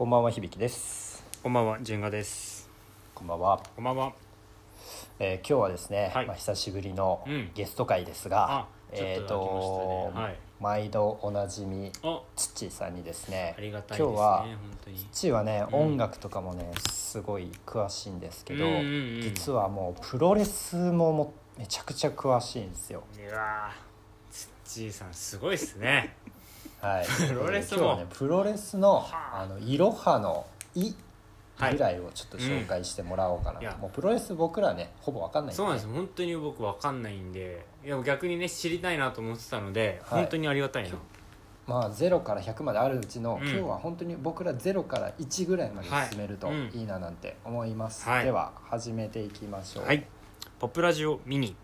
こんばんは響です。こんばんは、ジェンガです。こんばんは。こんばんは。えー今日はですね、はいまあ久しぶりのうんゲスト会ですがあ、えっ、ちょっとと空きましたねはい毎度おなじみあ、ツッチーさんにですね、ありがたいですね。今日は本当に。ツッチーはね、うん音楽とかもねすごい詳しいんですけど、うんうんうん実はもうプロレスももめちゃくちゃ詳しいんですよ。うわー、つっちーさんすごいですね。はい。プロレスも。今日はねプロレスのはあ。あのいろはのいはいぐらいをちょっと紹介してもらおうかな、うん。いやもうプロレス僕らねほぼわかんないんそうなんですよ。本当に僕わかんないんで、いや逆にね知りたいなと思ってたので、はい。本当にありがたいな。まあ0から100まであるうちの、うん。今日は本当に僕ら0から1ぐらいまで進めるとはいうん。いいななんて思います、はい。では始めていきましょう。はい。ポップラジオミニ。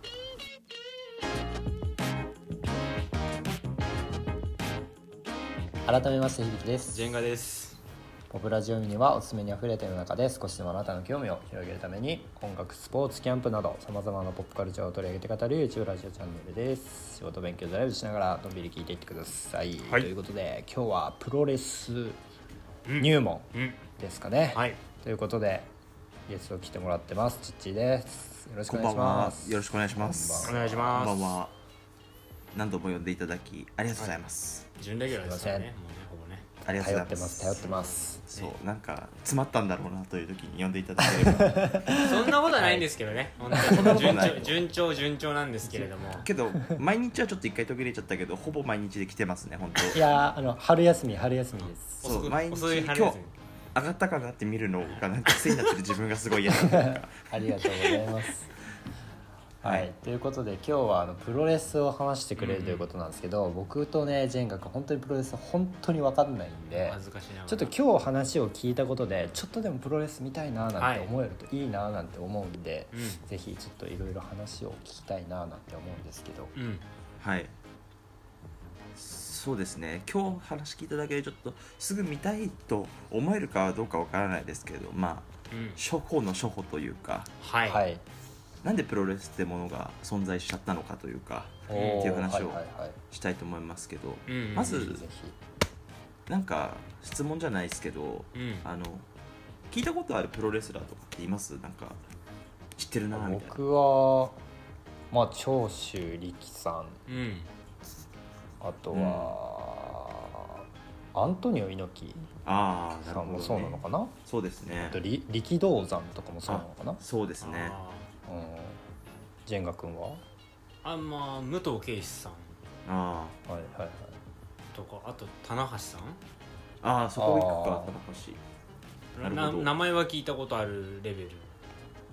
改めまして響ですジェンガです。ポプラジオミニはおすすめにあふれた世の中で少しでもあなたの興味を広げるために音楽スポーツキャンプなどさまざまなポップカルチャーを取り上げて語る YouTube ラジオチャンネルです仕事勉強ドライブしながらのんびり聞いていってください、はいということで今日はプロレス入門うん。ですかね、はい。ということでゲスト来てもらってますちっちーですよろしくお願いしこんばんはます。よろしくお願いします。お願いします。こんばんは。何度も呼んでいただきありがとうございます。準レギュラーですからね。もうねほぼね。ありがとうございま。頼ってますす頼ってますそうなんか詰まったんだろうなという時に呼んでいただければ。そんなことはないんですけどね。本当に順調順調順調なんですけれども。けど毎日はちょっと一回途切れちゃったけどほぼ毎日で来てますね本当。いやーあの春休み春休みですそう毎日今日上がったかなって見るのがなんか癖になってる自分がすごい嫌なん。ありがとうございます。はい、はい。ということで今日はあのプロレスを話してくれるということなんですけど、僕とねジェンガ君本当にプロレス本当に分かんないんで恥ずかしいな。がらちょっと今日話を聞いたことでちょっとでもプロレス見たいななんて思えるといいななんて思うんで、うん。ぜひちょっといろいろ話を聞きたいななんて思うんですけど、うん。はい。そうですね。今日話聞いただけでちょっとすぐ見たいと思えるかどうかわからないですけどまあうん。初歩の初歩というか。はい。はいなんでプロレスってものが存在しちゃったのかというかっていう話をしたいと思いますけど、うんまずなんか質問じゃないですけどうん。あの聞いたことあるプロレスラーとかっています？なんか知ってるなみたいな。僕はまあ長州力さん。うん。あとは、アントニオ猪木さんもそうなのかな？そうですね。あとり力道山とかもそうなのかな、そうですねジェンガ君は？あんま武藤敬司さん。あはいはいとかあと棚橋さん。ーあーそこ行くあーか高橋。なるほど。名前は聞いたことあるレベル。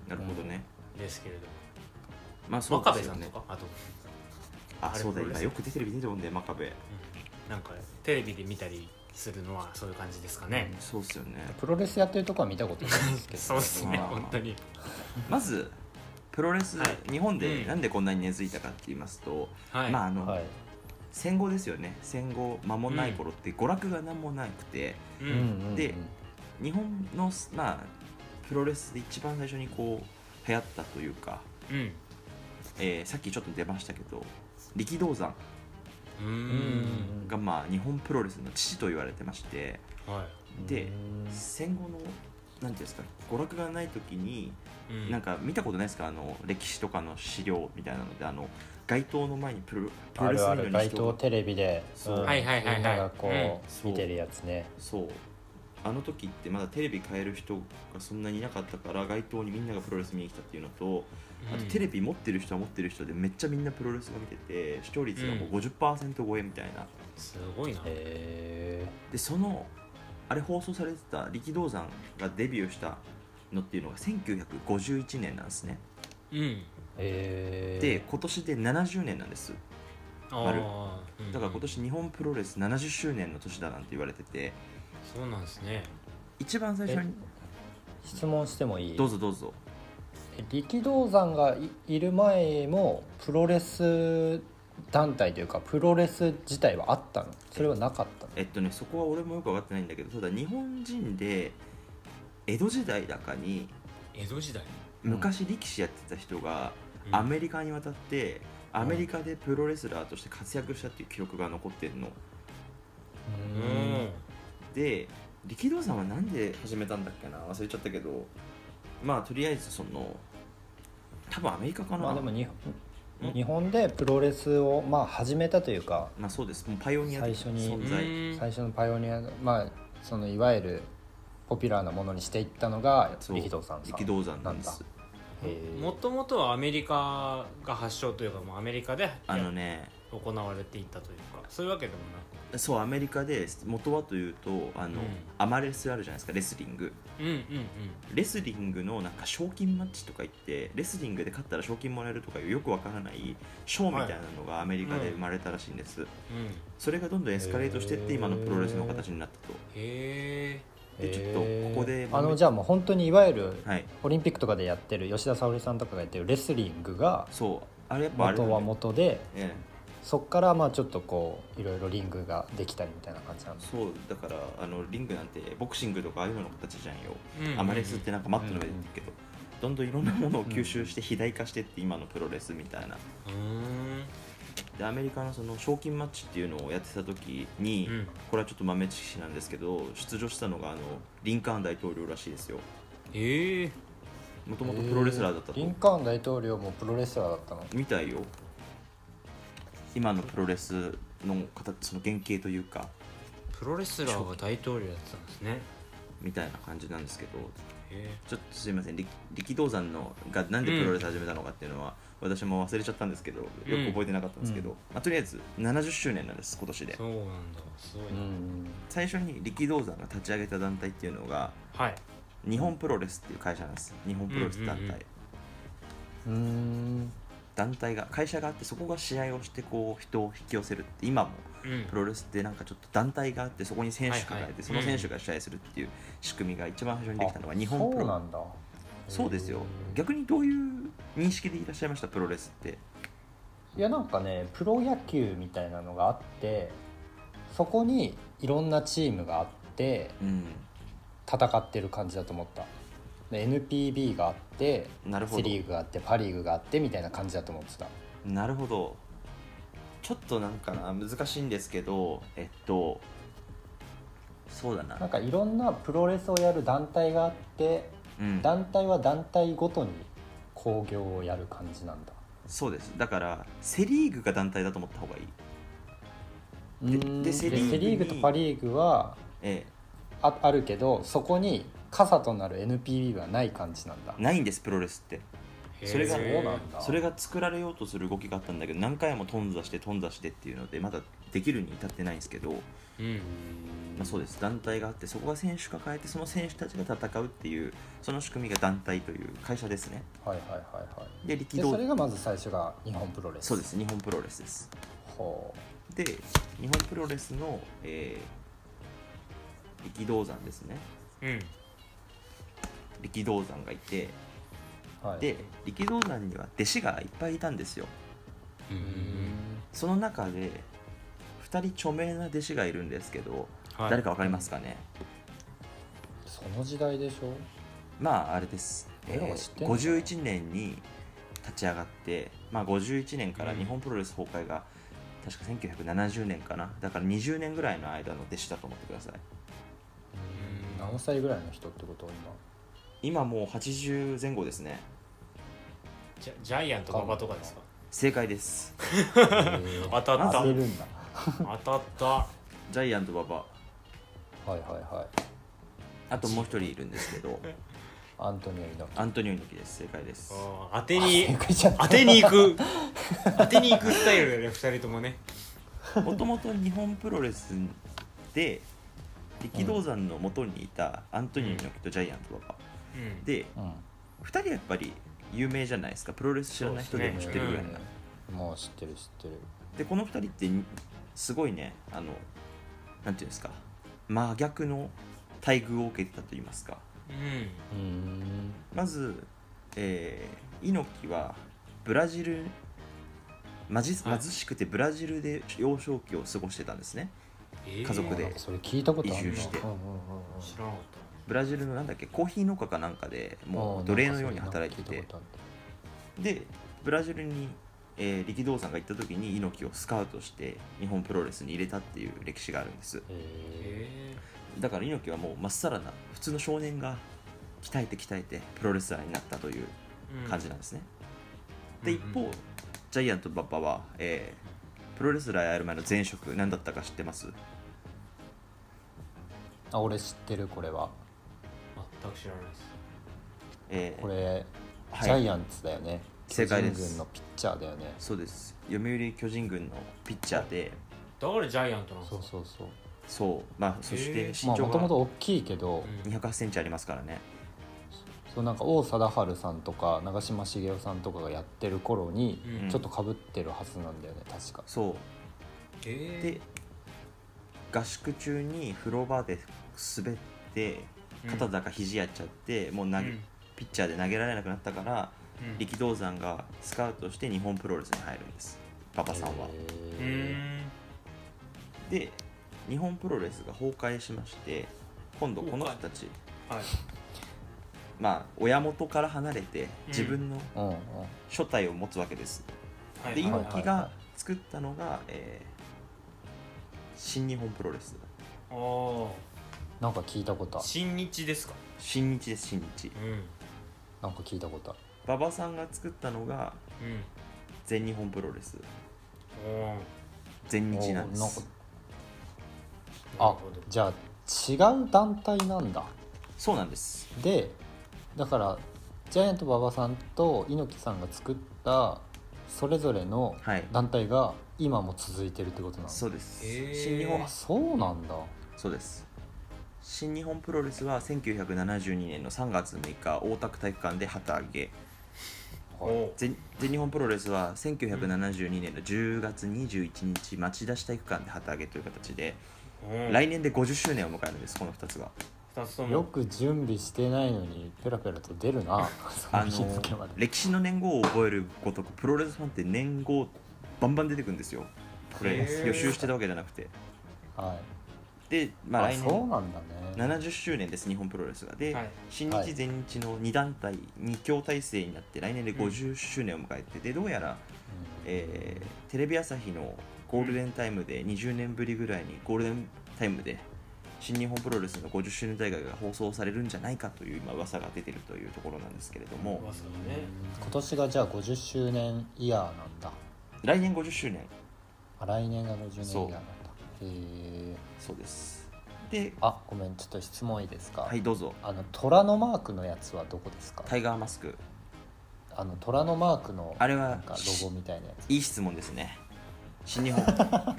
なるほどね、ですけれどまあそう真ですよね。壁さんとか？あと、あそうだあれプロレス今よく出てる出てるもんね真壁、うん。なんかテレビで見たりするのはそういう感じですかね。うん、そうっすよね。プロレスやってるとこは見たことないですけど、そうですね本当に。まずプロレス、はい。日本うん。でなんでこんなに根付いたかって言いますと、はい。まああの、はい。戦後ですよね。戦後間もない頃って娯楽が何もなくて、ううんうんうん。で日本のまあプロレスで一番最初にこう流行ったというか、うん。えーさっきちょっと出ましたけど力道山うんん。がまあ日本プロレスの父と言われてましてはい。でうん。戦後のていうんですか娯楽がない時にうん。なんか見たことないですか？あの歴史とかの資料みたいなのであの街頭の前にプロプロあレス見るある街頭テレビでそう。う。んはいはいはいはい。みんながこう、うん。見てるやつね。そう。あの時ってまだテレビ買える人がそんなにいなかったから街頭にみんながプロレス見に来たっていうのとあとテレビ持ってる人は持ってる人でめっちゃみんなプロレスが見てて視聴率がもう50%超えみたいな、すごいな。へでそのあれ放送されてた力道山がデビューしたのっていうのが1951年なんですね。うん。えへで今年で70年なんです。丸あーうんだから今年日本プロレス70周年の年だなんて言われてて。そうなんですね。一番最初に質問してもいい？どうぞどうぞ。力道山がいいる前もプロレス団体というかプロレス自体はあったの？それはなかったの？えっとねそこは俺もよく分かってないんだけどそうだ日本人で江戸時代だかに江戸時代？昔力士やってた人がうん。アメリカに渡って、アメリカでプロレスラーとして活躍したっていう記録が残ってるの。うん。で力道山はなんで始めたんだっけな？忘れちゃったけど。まあとりあえずその多分アメリカかな。まあでも日日本でプロレスをまあ始めたというかまあそうです。もうパイオニア的最初に最初のパイオニアのまあそのいわゆるポピュラーなものにしていったのが力道山さん。力道山なんですもともとはアメリカが発祥というかもうアメリカであのね。行われていったというかそういうわけでもそうアメリカで元はというとあの、うん。アマレスあるじゃないですかレスリング。なくうんうん。レスリングのなんか賞金マッチとか言ってレスリングで勝ったら賞金もらえるとかいうよくわからない賞みたいなのがアメリカで生まれたらしいんです、うん。うんそれがどんどんエスカレートしていって今のプロレスの形になったと。へでちょっとここであのじゃあもう本当にいわゆるはい。オリンピックとかでやってる吉田沙保里さんとかがやってるレスリングがそう。あれやっぱあれ元は元でえそっからまあちょっとこういろいろリングができたりみたいな感じなんでそう。だからあのリングなんてボクシングとかああいうのの形じゃんよ、うんうんうん。アマレスってなんかマットの上で言ってるけど、どんどんいろんなものを吸収して肥大化してって今のプロレスみたいな。うーんでアメリカのその賞金マッチっていうのをやってた時に、うん。これはちょっと豆知識なんですけど出場したのがあのリンカーン大統領らしいですよ。へえ。もともとプロレスラーだったと、リンカーン大統領もプロレスラーだったの？みたいよ。今のプロレスの形その原型というか。プロレスラーが大統領やってたんですね。みたいな感じなんですけど。へちょっとすいません。力力道山のがなんでプロレス始めたのかっていうのは、私も忘れちゃったんですけどよく覚えてなかったんですけど、うん。まあ、とりあえず70周年なんです今年で。えそうなんだ。すごいな、うん最初に力道山が立ち上げた団体っていうのがはい。日本プロレスっていう会社なんです。日本プロレス団体、うんうんうん。うん団体が会社があってそこが試合をしてこう人を引き寄せるって今もうんプロレスってなんかちょっと団体があってそこに選手がいて、はいはい。その選手が試合するっていう仕組みが一番最初にできたのが日本プロ。そうなんだ。そうですよ。逆にどういう認識でいらっしゃいましたプロレスって？いやなんかねプロ野球みたいなのがあってそこにいろんなチームがあってうん。戦ってる感じだと思った。で NPB があってなるほど。セ・リーグがあってパ・リーグがあってみたいな感じだと思ってた。なるほどちょっとなんかな難しいんですけどえっとそうだな。なんかいろんなプロレスをやる団体があってうん。団体は団体ごとに興行をやる感じなんだ。そうです。だからセ・リーグが団体だと思った方がいい。でうん。でセリーグにセリーグとパ・リーグはえああるけどそこに傘となる NPB はない感じなんだ。えないんですプロレスってそれがそれが作られようとする動きがあったんだけど何回も頓挫して頓挫してっていうのでまだできるに至ってないんですけど、まうんあ、そうです。団体があってそこが選手抱えてその選手たちが戦うっていうその仕組みが団体という会社ですね。はいはいはいはい。で力道でそれがまず最初が日本プロレス。そうです。日本プロレスです。ほで日本プロレスの、えー力道山ですね。うん。力道山がいてう、はい、で力道山には弟子がいっぱいいたんですよ。その中で2人著名な弟子がいるんですけど、はい。誰か分かりますかね？その時代でしょ？まああれです、俺らが知ってんのかな？51年に立ち上がって、まあ、51年から日本プロレス崩壊が確か1970年かな。だから20年ぐらいの間の弟子だと思ってください。何歳ぐらいの人ってこと今？もう80前後ですねジャジャイアント馬場とかですか？正解です。今 当たった。当てるんだ。当たった。ジャイアント馬場。はいはいはい。あともう一人いるんですけど。アントニオ猪木。アントニオ猪木です。正解です。当てに当てに行く。当てに行くスタイルでね2人ともね。もともと日本プロレスで力道山の元にいたアントニオ猪木とジャイアント馬場。うん。でうん。2人はやっぱり有名じゃないですか。プロレス知らない人でも知ってるぐらいな、もう知ってる知ってる。でこの2人ってすごいねあのなんていうんですか。真逆の待遇を受けてたと言いますか。うん。うんまず、えー猪木はブラジル貧しくてブラジルで幼少期を過ごしてたんですね。えー。家族で。なんかそれ聞いたことあるな。移住して。うんうんうんうん。知らなかっブラジルのなんだっけコーヒー農家かなんかでもう奴隷のように働いてて。でブラジルに、えー力道山が行った時に猪木をスカウトして日本プロレスに入れたっていう歴史があるんです。だから猪木はもうまっさらな普通の少年が鍛えて鍛えてプロレスラーになったという感じなんですね、でうん一方ジャイアント馬場は、えープロレスラーやる前の前職何だったか知ってます？あ俺知ってるこれは全く知らないです。えー。これ、はい。ジャイアンツだよね。正解です。巨人軍のピッチャーだよね。そうです。読売巨人軍のピッチャーで。だからジャイアントなんですか？そうそうそう。そう。まあそして身長がもともと大きいけど、うん。2 0 8センチありますからね。そうなんか王貞治さんとか長嶋茂雄さんとかがやってる頃に、うん。ちょっとかぶってるはずなんだよね確か。そう。えで合宿中に風呂場で滑って肩だか肘やっちゃって、もう投げ、うん。ピッチャーで投げられなくなったからうん。力道山がスカウトして日本プロレスに入るんです。馬場さんは。うへんで日本プロレスが崩壊しまして今度この人たちはい。まあ親元から離れて自分のーうんうん。初体を持つわけです、はいではい猪木が作ったのが、えー新日本プロレス。ああなんか聞いたことある。新日ですか？新日です新日。うん。なんか聞いたことある。馬場さんが作ったのがうん。全日本プロレス。おー。全日なんでおーなんかすあなるほど。じゃあ違う団体なんだ。そうなんです。でだからジャイアント馬場さんと猪木さんが作ったそれぞれのはい。団体が今も続いてるってことなのそうです、へー。新日本あそうなんだ。そうです新日本プロレスは1972年の3月6日大田区体育館で旗揚げ。全全日本プロレスは1972年の10月21日町田市体育館で旗揚げという形で、うん。来年で50周年を迎えるんですこの2つが。二つとも。よく準備してないのにペラペラと出るなその歴史の年号を覚えるごとくプロレスファンって年号バンバン出てくるんですよ。これ予習してたわけじゃなくて。はいで、まあ、あ来年そうなんだね。70周年です日本プロレスが。で、はい。新日はい。全日の2団体2強体制になって来年で50周年を迎えて、でどうやら、えーテレビ朝日のゴールデンタイムで20年ぶりぐらいにゴールデンタイムで新日本プロレスの50周年大会が放送されるんじゃないかという今噂が出てるというところなんですけれども。ね。今年がじゃあ50周年イヤーなんだ。来年50周年。あ来年が50年イヤーなんだへえそうです。であごめんちょっと質問いいですか、はいどうぞ。あの虎のマークのやつはどこですか？タイガーマスク。あの虎のマークのあれはなんかロゴみたいなやつ。いい質問ですね。新日本。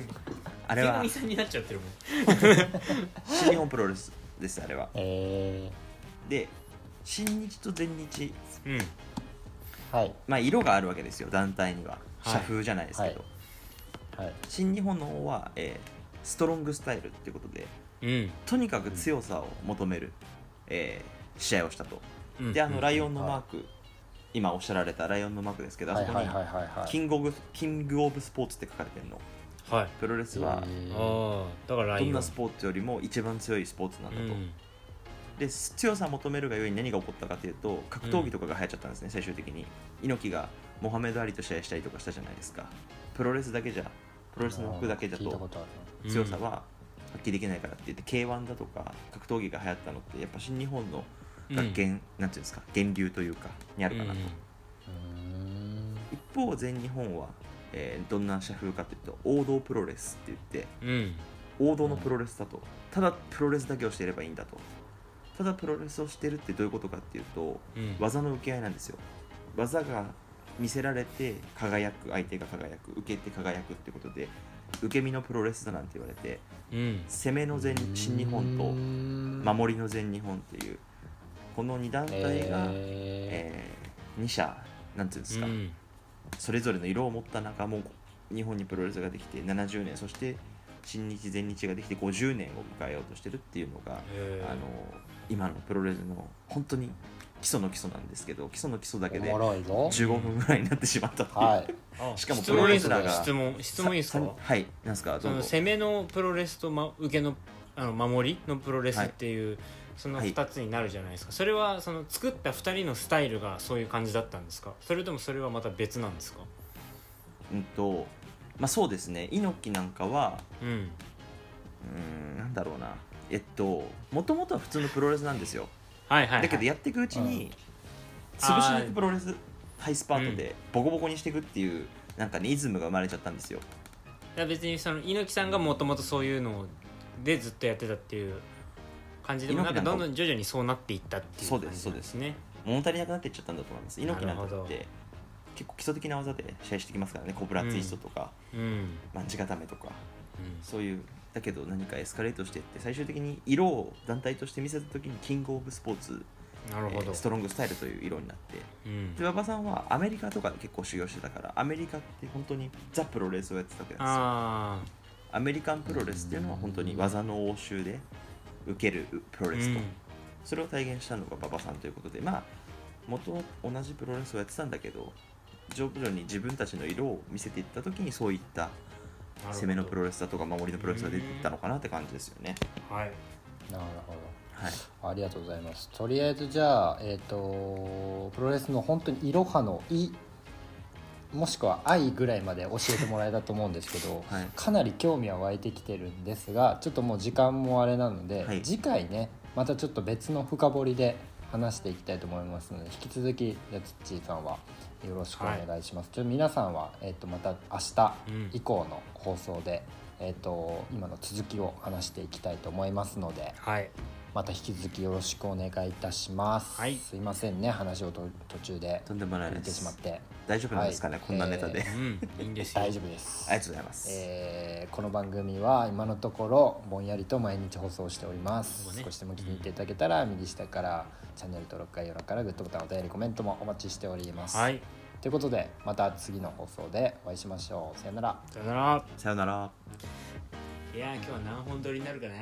あれは。さんになっちゃってるもん。新日本プロレスですあれは。えで新日と全日。うん。ー、はい。まあ色があるわけですよ団体には。はい。社風じゃないですけど、はい。はい。新日本の方は、えーストロングスタイルっていうことでうん。とにかく強さを求める、えー試合をしたと。うん。であのうん。ライオンのマーク、今おっしゃられたライオンのマークですけどあそこにキングオブキングオブスポーツって書かれてるの。はい。プロレスは。どんなスポーツよりも一番強いスポーツなんだと、うん。で強さを求めるがゆえに何が起こったかというと格闘技とかが流行っちゃったんですね、最終的に。猪木がモハメド・アリと試合したりとかしたじゃないですか。プロレスだけじゃプロレスの服だけだと強さは発揮できないからって言って K1 だとか格闘技が流行ったのってやっぱ新日本のがうん。源、なんていうんですか源流というかにあるかなと、うーん。一方全日本は、えーどんな社風かというと王道プロレスって言ってうん。王道のプロレスだと。ただプロレスだけをしていればいいんだと。ただプロレスをしてるってどういうことかっていうとうん。技の受け合いなんですよ。技が見せられて輝く相手が輝く受けて輝くってことで受け身のプロレスだなんて言われてうん。攻めの全新日本とと守りの全日本っていうこの2団体が、ええ2社なんていうんですか、うん。それぞれの色を持った中も日本にプロレスができて70年そして新日全日ができて50年を迎えようとしてるっていうのが、あの今のプロレスの本当に基礎の基礎なんですけど基礎の基礎だけー、でおもろいぞ。15分ぐらいになってしまったっていう、はい。あしかもプロレスラーが質問質問いいですか？はいなんですか？そのどうぞ。攻めのプロレスと、ま、受けのあの守りのプロレスっていう、そのはい2つになるじゃないですか、それはその作った2人のスタイルがそういう感じだったんですか？それともそれはまた別なんですか？うんとまあそうですね。猪木なんかはうん。うーんなんだろうな。えっともともとは普通のプロレスなんですよ。はいはい、はい、だけどやっていくうちに、うん。潰しに行くプロレスハイスパートでボコボコにしていくっていうなんかねイズムが生まれちゃったんですよ。いや別にその猪木さんがもともとそういうのでずっとやってたっていう感じでもなんかどんどん徐々にそうなっていったっていうそう感じですなんですね物足りなくなっていっちゃったんだと思います。猪木なんかなるほど。って結構基礎的な技で試合してきますからねコブラツイストとか、うん、マンチ固めとかうそういうだけど何かエスカレートしていって最終的に色を団体として見せた時にキングオブスポーツ、ん、なるほど、えーストロングスタイルという色になってうん。で馬場さんはアメリカとかで結構修行してたからアメリカって本当にザ・プロレスをやってたわけですよ。あアメリカンプロレスっていうのは本当に技の応酬で受けるプロあレスと、それを体現したのが馬場さんということでまあ元は同じプロレスをやってたんだけど徐々に自分たちの色を見せていった時にそういった攻めのプロレスだとか守りのプロレスが出ていったのかなって感じですよね。はい。なるほど。はい。ありがとうございます。とりあえずじゃあえっ、とプロレスの本当にいろはの「い」もしくは「愛」ぐらいまで教えてもらえたと思うんですけど、はい。かなり興味は湧いてきてるんですがちょっともう時間もあれなので、はい。次回ねまたちょっと別の深掘りで話していきたいと思いますので引き続きやつっちーさんはよろしくお願いします、ちょっと皆さんは、えっとまた明日うん。以降の放送で、えっと今の続きを話していきたいと思いますのではい。また引き続きよろしくお願いいたします、はい。すいませんね話をと途中でとんでもないです。しまって。大丈夫なんですかね、はい。こんなネタで、えうんいいんですよ。大丈夫です。ありがとうございます、えーこの番組は今のところぼんやりと毎日放送しております、ね。少しでも気に入っていただけたら右下からチャンネル登録概要欄からグッドボタンお便りコメントもお待ちしております、はい。ということでまた次の放送でお会いしましょう。さよなら。さよなら。さよならいやー今日は何本撮りになるかな